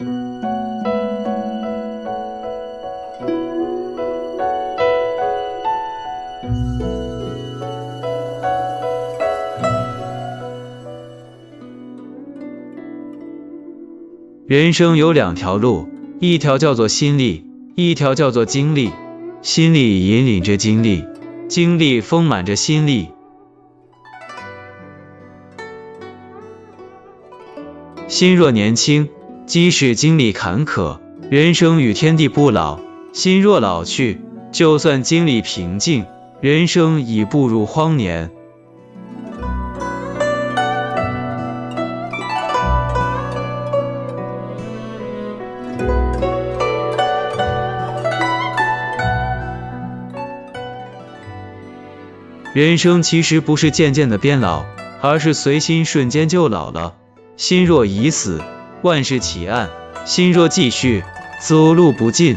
人生有两条路，一条叫做心力，一条叫做精力。心力引领着精力，精力丰满着心力。心若年轻，即使经历坎坷，人生与天地不老；心若老去，就算经历平静，人生已步入荒年。人生其实不是渐渐的变老，而是随心瞬间就老了。心若已死，万事起案；心若继续，走路不尽。